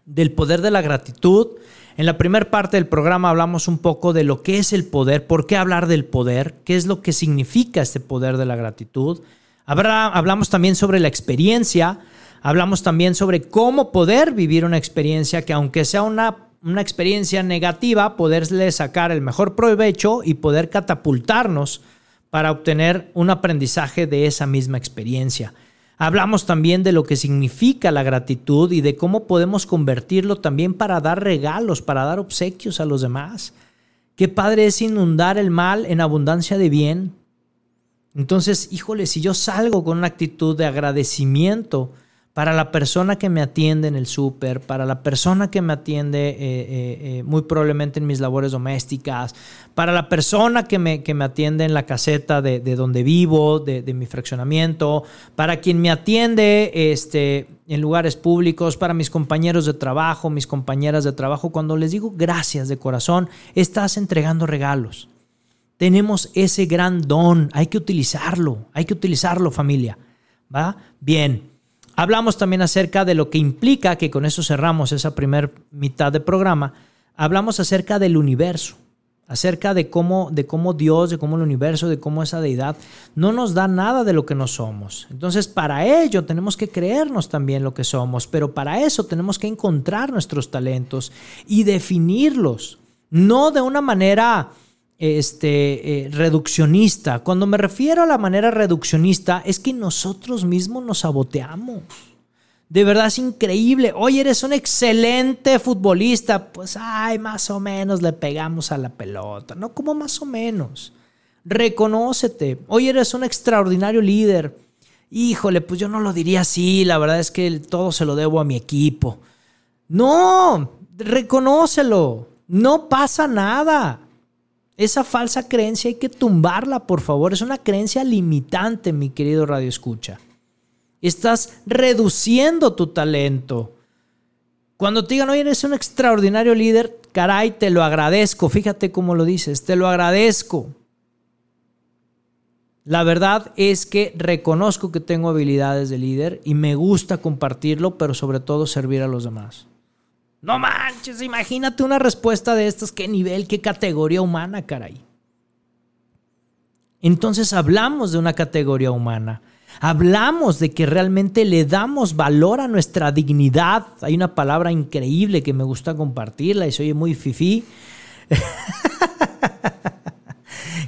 A: del poder de la gratitud. En la primera parte del programa hablamos un poco de lo que es el poder, por qué hablar del poder, qué es lo que significa este poder de la gratitud. Habrá- hablamos también sobre la experiencia, hablamos también sobre cómo poder vivir una experiencia que aunque sea una, una experiencia negativa, poderle sacar el mejor provecho y poder catapultarnos para obtener un aprendizaje de esa misma experiencia. Hablamos también de lo que significa la gratitud y de cómo podemos convertirlo también para dar regalos, para dar obsequios a los demás. Qué padre es inundar el mal en abundancia de bien. Entonces, híjole, si yo salgo con una actitud de agradecimiento para la persona que me atiende en el súper, para la persona que me atiende eh, eh, eh, muy probablemente en mis labores domésticas, para la persona que me, que me atiende en la caseta de, de donde vivo, de, de mi fraccionamiento, para quien me atiende este, en lugares públicos, para mis compañeros de trabajo, mis compañeras de trabajo, cuando les digo gracias de corazón, estás entregando regalos. Tenemos ese gran don, hay que utilizarlo, hay que utilizarlo familia. ¿Va? Bien. Hablamos también acerca de lo que implica, que con eso cerramos esa primera mitad de programa, hablamos acerca del universo, acerca de cómo, de cómo Dios, de cómo el universo, de cómo esa deidad no nos da nada de lo que no somos. Entonces, para ello tenemos que creernos también lo que somos, pero para eso tenemos que encontrar nuestros talentos y definirlos, no de una manera este, eh, reduccionista. Cuando me refiero a la manera reduccionista, es que nosotros mismos nos saboteamos. De verdad es increíble. Oye, eres un excelente futbolista. Pues, ay, más o menos le pegamos a la pelota. No, como más o menos. Reconócete. Oye, eres un extraordinario líder. Híjole, pues yo no lo diría así. La verdad es que todo se lo debo a mi equipo. No, reconócelo. No pasa nada. Esa falsa creencia hay que tumbarla, por favor. Es una creencia limitante, mi querido Radio Escucha. Estás reduciendo tu talento. Cuando te digan, oye, eres un extraordinario líder, caray, te lo agradezco. Fíjate cómo lo dices, te lo agradezco. La verdad es que reconozco que tengo habilidades de líder y me gusta compartirlo, pero sobre todo servir a los demás. No manches, imagínate una respuesta de estas, qué nivel, qué categoría humana, caray. Entonces hablamos de una categoría humana. Hablamos de que realmente le damos valor a nuestra dignidad. Hay una palabra increíble que me gusta compartirla y se oye muy fifí.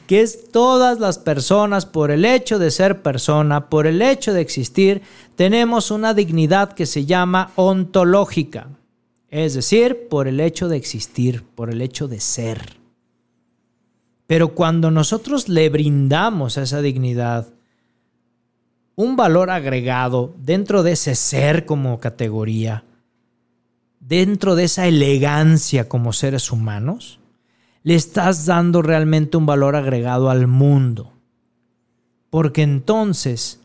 A: que es todas las personas, por el hecho de ser persona, por el hecho de existir, tenemos una dignidad que se llama ontológica. Es decir, por el hecho de existir, por el hecho de ser. Pero cuando nosotros le brindamos a esa dignidad un valor agregado dentro de ese ser como categoría, dentro de esa elegancia como seres humanos, le estás dando realmente un valor agregado al mundo. Porque entonces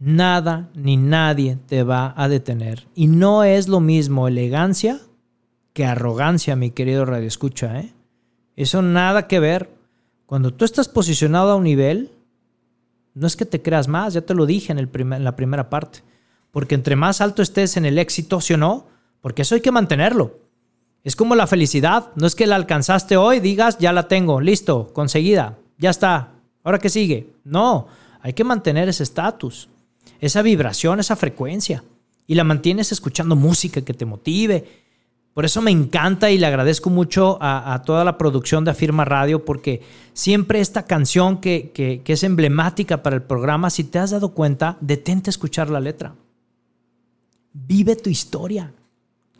A: nada ni nadie te va a detener. Y no es lo mismo elegancia que arrogancia, mi querido Radio Escucha. ¿eh? Eso nada que ver. Cuando tú estás posicionado a un nivel, no es que te creas más, ya te lo dije en, el en la primera parte. Porque entre más alto estés en el éxito, sí o no, porque eso hay que mantenerlo. Es como la felicidad, no es que la alcanzaste hoy, digas, ya la tengo, listo, conseguida, ya está, ahora qué sigue. No, hay que mantener ese estatus esa vibración, esa frecuencia. Y la mantienes escuchando música que te motive. Por eso me encanta y le agradezco mucho a, toda la producción de Afirma Radio porque siempre esta canción que, que, es emblemática para el programa, si te has dado cuenta, detente a escuchar la letra. Vive tu historia.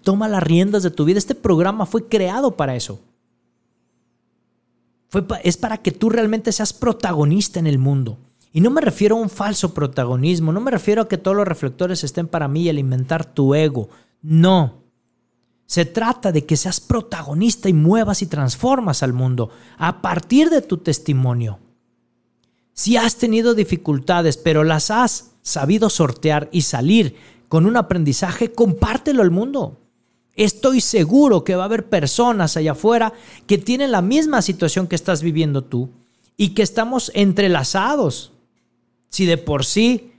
A: Toma las riendas de tu vida. Este programa fue creado para eso. Es para que tú realmente seas protagonista en el mundo. Y no me refiero a un falso protagonismo, no me refiero a que todos los reflectores estén para mí y alimentar tu ego. No. Se trata de que seas protagonista y muevas y transformas al mundo a partir de tu testimonio. Si has tenido dificultades, pero las has sabido sortear y salir con un aprendizaje, compártelo al mundo. Estoy seguro que va a haber personas allá afuera que tienen la misma situación que estás viviendo tú y que estamos entrelazados si de por sí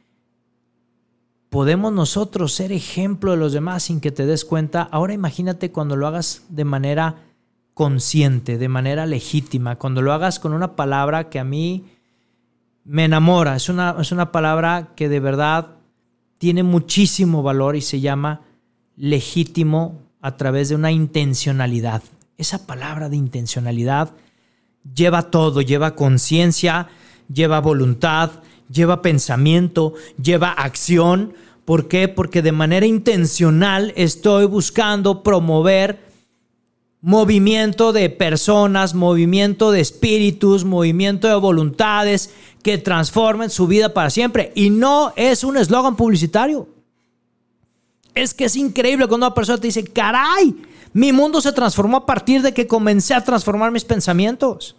A: podemos nosotros ser ejemplo de los demás sin que te des cuenta, ahora imagínate cuando lo hagas de manera consciente, de manera legítima, cuando lo hagas con una palabra que a mí me enamora, es una, es una palabra que de verdad tiene muchísimo valor y se llama legítimo a través de una intencionalidad. Esa palabra de intencionalidad lleva todo, lleva conciencia, lleva voluntad, lleva pensamiento, lleva acción. ¿Por qué? Porque de manera intencional estoy buscando promover movimiento de personas, movimiento de espíritus, movimiento de voluntades que transformen su vida para siempre. Y no es un eslogan publicitario. Es que es increíble cuando una persona te dice, caray, mi mundo se transformó a partir de que comencé a transformar mis pensamientos.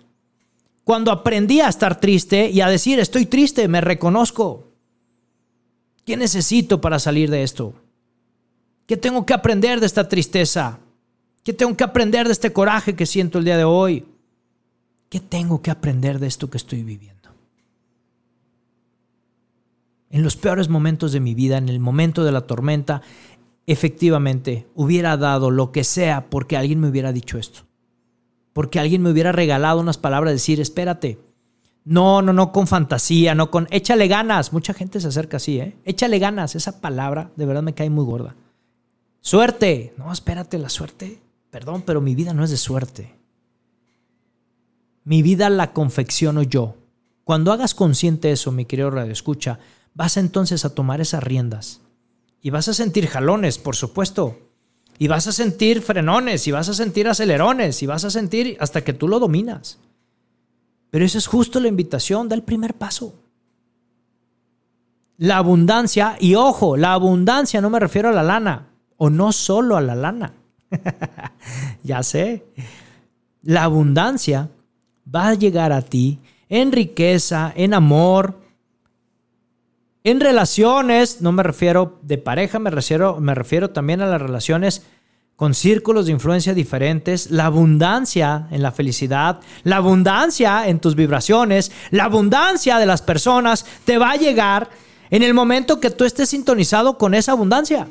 A: Cuando aprendí a estar triste y a decir, estoy triste, me reconozco. ¿Qué necesito para salir de esto? ¿Qué tengo que aprender de esta tristeza? ¿Qué tengo que aprender de este coraje que siento el día de hoy? ¿Qué tengo que aprender de esto que estoy viviendo? en los peores momentos de mi vida, en el momento de la tormenta, efectivamente hubiera dado lo que sea porque alguien me hubiera dicho esto. Porque alguien me hubiera regalado unas palabras, decir, espérate. No, no, no con fantasía, no con échale ganas. Mucha gente se acerca así, ¿eh? Échale ganas. Esa palabra de verdad me cae muy gorda. Suerte. No, espérate, la suerte. Perdón, pero mi vida no es de suerte. Mi vida la confecciono yo. Cuando hagas consciente eso, mi querido Radio Escucha, vas entonces a tomar esas riendas. Y vas a sentir jalones, por supuesto. Y vas a sentir frenones, y vas a sentir acelerones, y vas a sentir hasta que tú lo dominas. Pero esa es justo la invitación, da el primer paso. La abundancia, y ojo, la abundancia no me refiero a la lana, o no solo a la lana. ya sé. La abundancia va a llegar a ti en riqueza, en amor, en relaciones, no me refiero de pareja, me refiero, me refiero también a las relaciones con círculos de influencia diferentes, la abundancia en la felicidad, la abundancia en tus vibraciones, la abundancia de las personas te va a llegar en el momento que tú estés sintonizado con esa abundancia.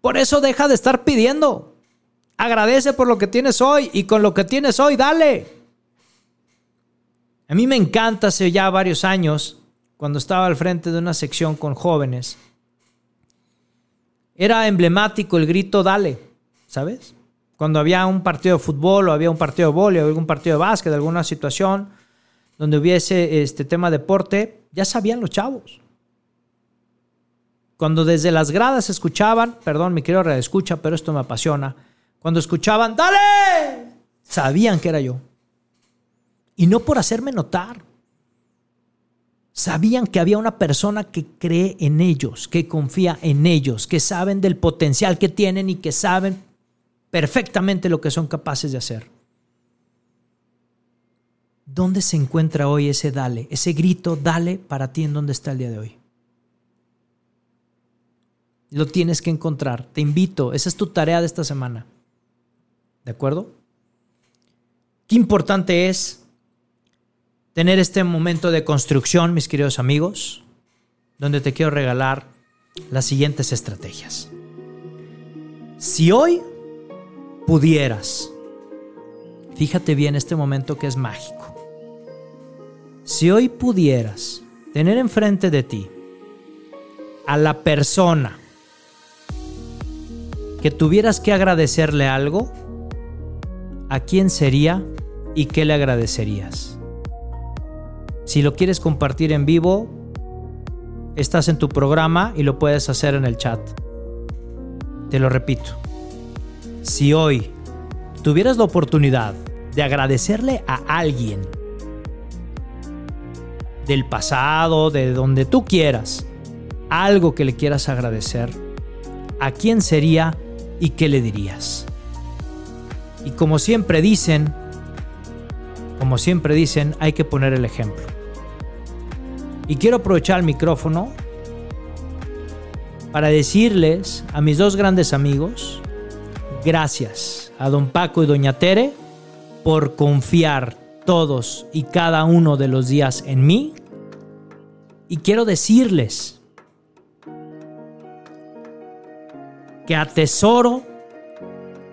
A: Por eso deja de estar pidiendo. Agradece por lo que tienes hoy y con lo que tienes hoy, dale. A mí me encanta hace ya varios años, cuando estaba al frente de una sección con jóvenes, era emblemático el grito dale, ¿sabes? Cuando había un partido de fútbol o había un partido de vóley o algún partido de básquet, alguna situación donde hubiese este tema de deporte, ya sabían los chavos. Cuando desde las gradas escuchaban, perdón, mi querido escucha, pero esto me apasiona, cuando escuchaban, ¡dale! Sabían que era yo. Y no por hacerme notar. Sabían que había una persona que cree en ellos, que confía en ellos, que saben del potencial que tienen y que saben perfectamente lo que son capaces de hacer. ¿Dónde se encuentra hoy ese dale, ese grito dale para ti en dónde está el día de hoy? Lo tienes que encontrar. Te invito, esa es tu tarea de esta semana. ¿De acuerdo? Qué importante es tener este momento de construcción, mis queridos amigos, donde te quiero regalar las siguientes estrategias. Si hoy pudieras, fíjate bien este momento que es mágico, si hoy pudieras tener enfrente de ti a la persona que tuvieras que agradecerle algo, ¿a quién sería y qué le agradecerías? Si lo quieres compartir en vivo, estás en tu programa y lo puedes hacer en el chat. Te lo repito. Si hoy tuvieras la oportunidad de agradecerle a alguien del pasado, de donde tú quieras, algo que le quieras agradecer, ¿a quién sería y qué le dirías? Y como siempre dicen, como siempre dicen, hay que poner el ejemplo. Y quiero aprovechar el micrófono para decirles a mis dos grandes amigos, gracias a don Paco y doña Tere por confiar todos y cada uno de los días en mí. Y quiero decirles que atesoro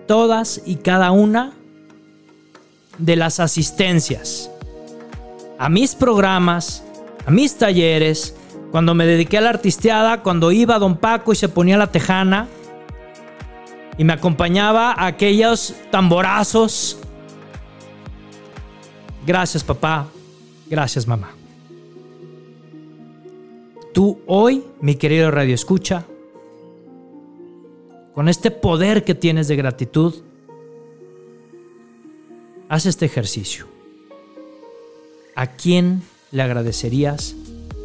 A: todas y cada una de las asistencias a mis programas, a mis talleres, cuando me dediqué a la artisteada, cuando iba a Don Paco y se ponía la tejana y me acompañaba a aquellos tamborazos. Gracias papá, gracias mamá. Tú hoy, mi querido Radio Escucha, con este poder que tienes de gratitud, haz este ejercicio. ¿A quién le agradecerías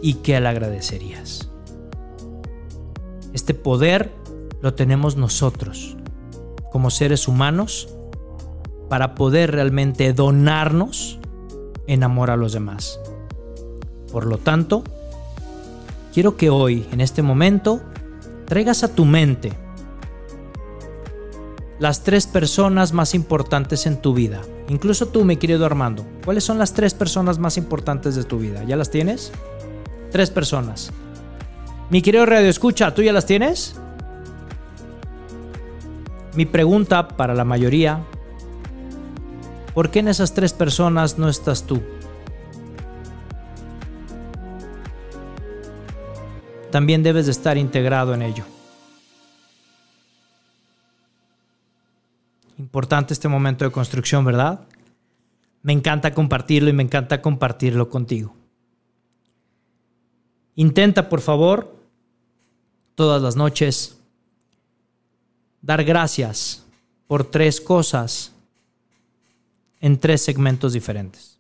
A: y qué le agradecerías? Este poder lo tenemos nosotros como seres humanos para poder realmente donarnos en amor a los demás. Por lo tanto, quiero que hoy, en este momento, traigas a tu mente las tres personas más importantes en tu vida. Incluso tú, mi querido Armando. ¿Cuáles son las tres personas más importantes de tu vida? ¿Ya las tienes? Tres personas. Mi querido Radio Escucha, ¿tú ya las tienes? Mi pregunta para la mayoría, ¿por qué en esas tres personas no estás tú? También debes de estar integrado en ello. Importante este momento de construcción, ¿verdad? Me encanta compartirlo y me encanta compartirlo contigo. Intenta, por favor, todas las noches, dar gracias por tres cosas en tres segmentos diferentes.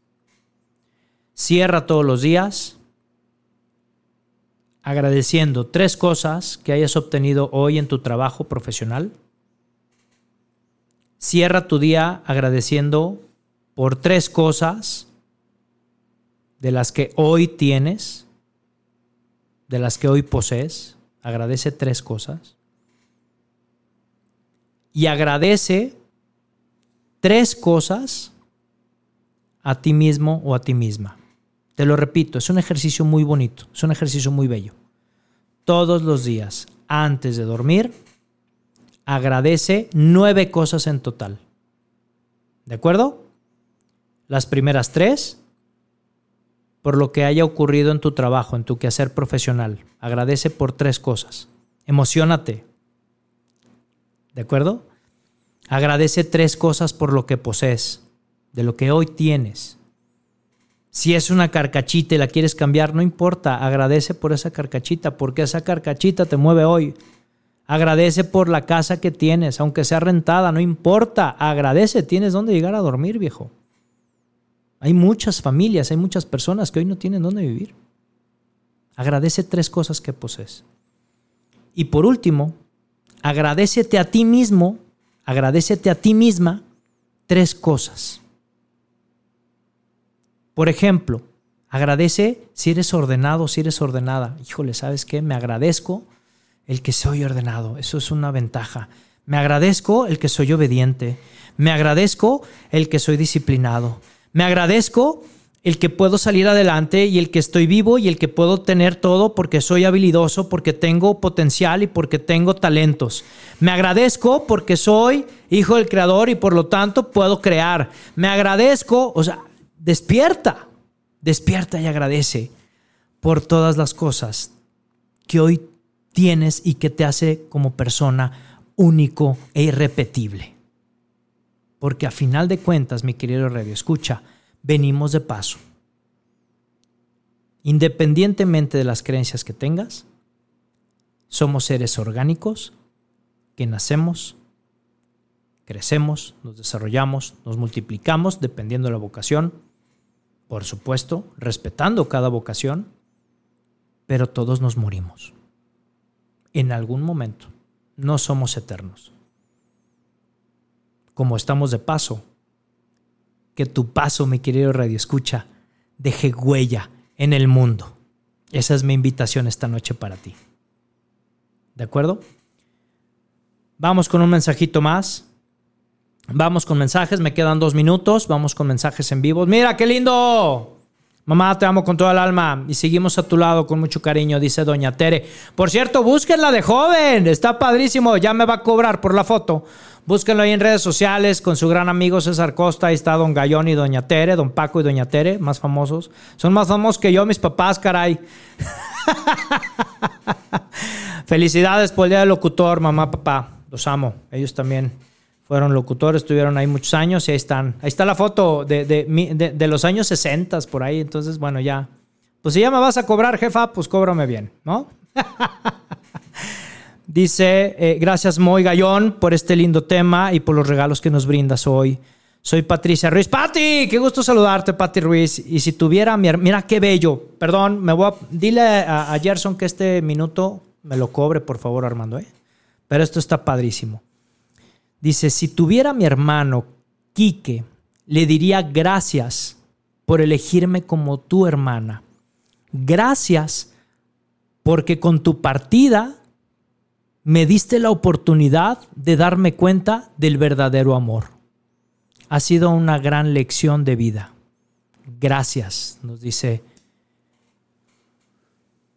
A: Cierra todos los días agradeciendo tres cosas que hayas obtenido hoy en tu trabajo profesional. Cierra tu día agradeciendo por tres cosas de las que hoy tienes, de las que hoy posees. Agradece tres cosas. Y agradece tres cosas a ti mismo o a ti misma. Te lo repito, es un ejercicio muy bonito, es un ejercicio muy bello. Todos los días, antes de dormir, agradece nueve cosas en total. ¿De acuerdo? Las primeras tres por lo que haya ocurrido en tu trabajo, en tu quehacer profesional. Agradece por tres cosas. Emocionate. ¿De acuerdo? Agradece tres cosas por lo que posees, de lo que hoy tienes. Si es una carcachita y la quieres cambiar, no importa, agradece por esa carcachita, porque esa carcachita te mueve hoy. Agradece por la casa que tienes, aunque sea rentada, no importa, agradece, tienes dónde llegar a dormir, viejo. Hay muchas familias, hay muchas personas que hoy no tienen dónde vivir. Agradece tres cosas que posees. Y por último, agradecete a ti mismo, agradecete a ti misma tres cosas. Por ejemplo, agradece si eres ordenado, si eres ordenada. Híjole, ¿sabes qué? Me agradezco el que soy ordenado. Eso es una ventaja. Me agradezco el que soy obediente. Me agradezco el que soy disciplinado. Me agradezco el que puedo salir adelante y el que estoy vivo y el que puedo tener todo porque soy habilidoso, porque tengo potencial y porque tengo talentos. Me agradezco porque soy hijo del creador y por lo tanto puedo crear. Me agradezco, o sea, despierta, despierta y agradece por todas las cosas que hoy tienes y que te hace como persona único e irrepetible. Porque a final de cuentas, mi querido Radio Escucha, venimos de paso. Independientemente de las creencias que tengas, somos seres orgánicos que nacemos, crecemos, nos desarrollamos, nos multiplicamos dependiendo de la vocación, por supuesto, respetando cada vocación, pero todos nos morimos. En algún momento. No somos eternos como estamos de paso, que tu paso, mi querido Radio Escucha, deje huella en el mundo. Esa es mi invitación esta noche para ti. ¿De acuerdo? Vamos con un mensajito más. Vamos con mensajes, me quedan dos minutos. Vamos con mensajes en vivo. Mira, qué lindo. Mamá, te amo con toda el alma y seguimos a tu lado con mucho cariño, dice Doña Tere. Por cierto, búsquenla de joven, está padrísimo, ya me va a cobrar por la foto. Búsquenlo ahí en redes sociales con su gran amigo César Costa. Ahí está Don Gallón y Doña Tere, Don Paco y Doña Tere, más famosos. Son más famosos que yo, mis papás, caray. Felicidades por el Día del Locutor, mamá, papá. Los amo. Ellos también fueron locutores, estuvieron ahí muchos años y ahí están. Ahí está la foto de, de, los años 60 por ahí. Entonces, bueno, ya. Pues si ya me vas a cobrar, jefa, pues cóbrame bien, ¿no? Dice, eh, gracias Moy Gallón por este lindo tema y por los regalos que nos brindas hoy. Soy Patricia Ruiz. Pati, qué gusto saludarte, Pati Ruiz. Y si tuviera mi mira qué bello. Perdón, me voy a, dile a, a, Gerson que este minuto me lo cobre, por favor, Armando. ¿eh? Pero esto está padrísimo. Dice, si tuviera mi hermano Quique, le diría gracias por elegirme como tu hermana. Gracias porque con tu partida me diste la oportunidad de darme cuenta del verdadero amor. Ha sido una gran lección de vida. Gracias, nos dice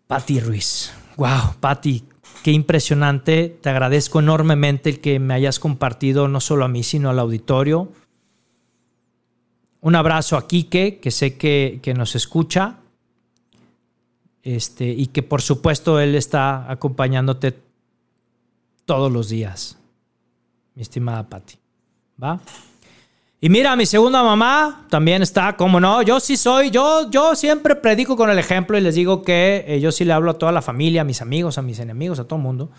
A: Patti Ruiz. Wow, Patti, qué impresionante. Te agradezco enormemente el que me hayas compartido no solo a mí, sino al auditorio. Un abrazo a Quique, que sé que, que nos escucha. Este, y que por supuesto él está acompañándote todos los días, mi estimada Patti. ¿Va? Y mira, mi segunda mamá también está, como no, yo sí soy, yo, yo siempre predico con el ejemplo y les digo que eh, yo sí le hablo a toda la familia, a mis amigos, a mis enemigos, a todo el mundo.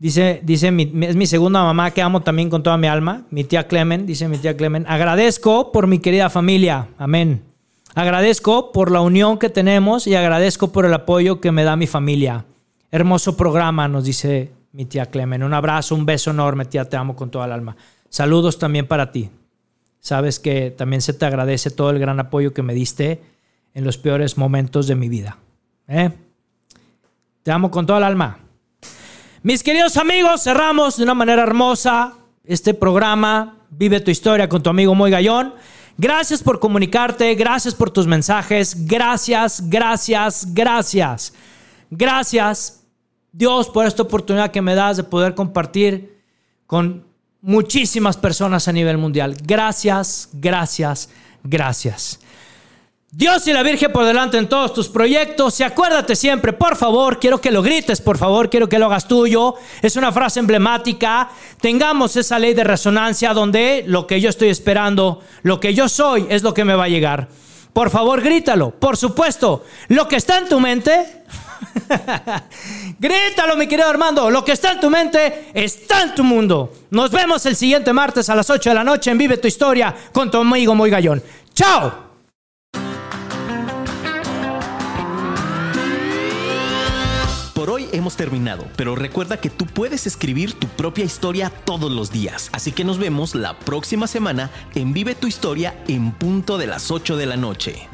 A: Dice, dice es mi segunda mamá que amo también con toda mi alma, mi tía Clemen, dice mi tía Clemen, agradezco por mi querida familia, amén. Agradezco por la unión que tenemos y agradezco por el apoyo que me da mi familia. Hermoso programa, nos dice mi tía Clemen. Un abrazo, un beso enorme, tía, te amo con toda el alma. Saludos también para ti. Sabes que también se te agradece todo el gran apoyo que me diste en los peores momentos de mi vida. ¿eh? Te amo con toda el alma. Mis queridos amigos, cerramos de una manera hermosa este programa. Vive tu historia con tu amigo Moy Gallón. Gracias por comunicarte, gracias por tus mensajes, gracias, gracias, gracias. Gracias, Dios, por esta oportunidad que me das de poder compartir con muchísimas personas a nivel mundial. Gracias, gracias, gracias. Dios y la Virgen por delante en todos tus proyectos. Y acuérdate siempre, por favor, quiero que lo grites, por favor, quiero que lo hagas tuyo. Es una frase emblemática. Tengamos esa ley de resonancia donde lo que yo estoy esperando, lo que yo soy, es lo que me va a llegar. Por favor, grítalo. Por supuesto, lo que está en tu mente. Grítalo, mi querido Armando. Lo que está en tu mente está en tu mundo. Nos vemos el siguiente martes a las 8 de la noche en Vive tu Historia con tu amigo Muy Gallón. ¡Chao!
B: Por hoy hemos terminado, pero recuerda que tú puedes escribir tu propia historia todos los días. Así que nos vemos la próxima semana en Vive tu Historia en punto de las 8 de la noche.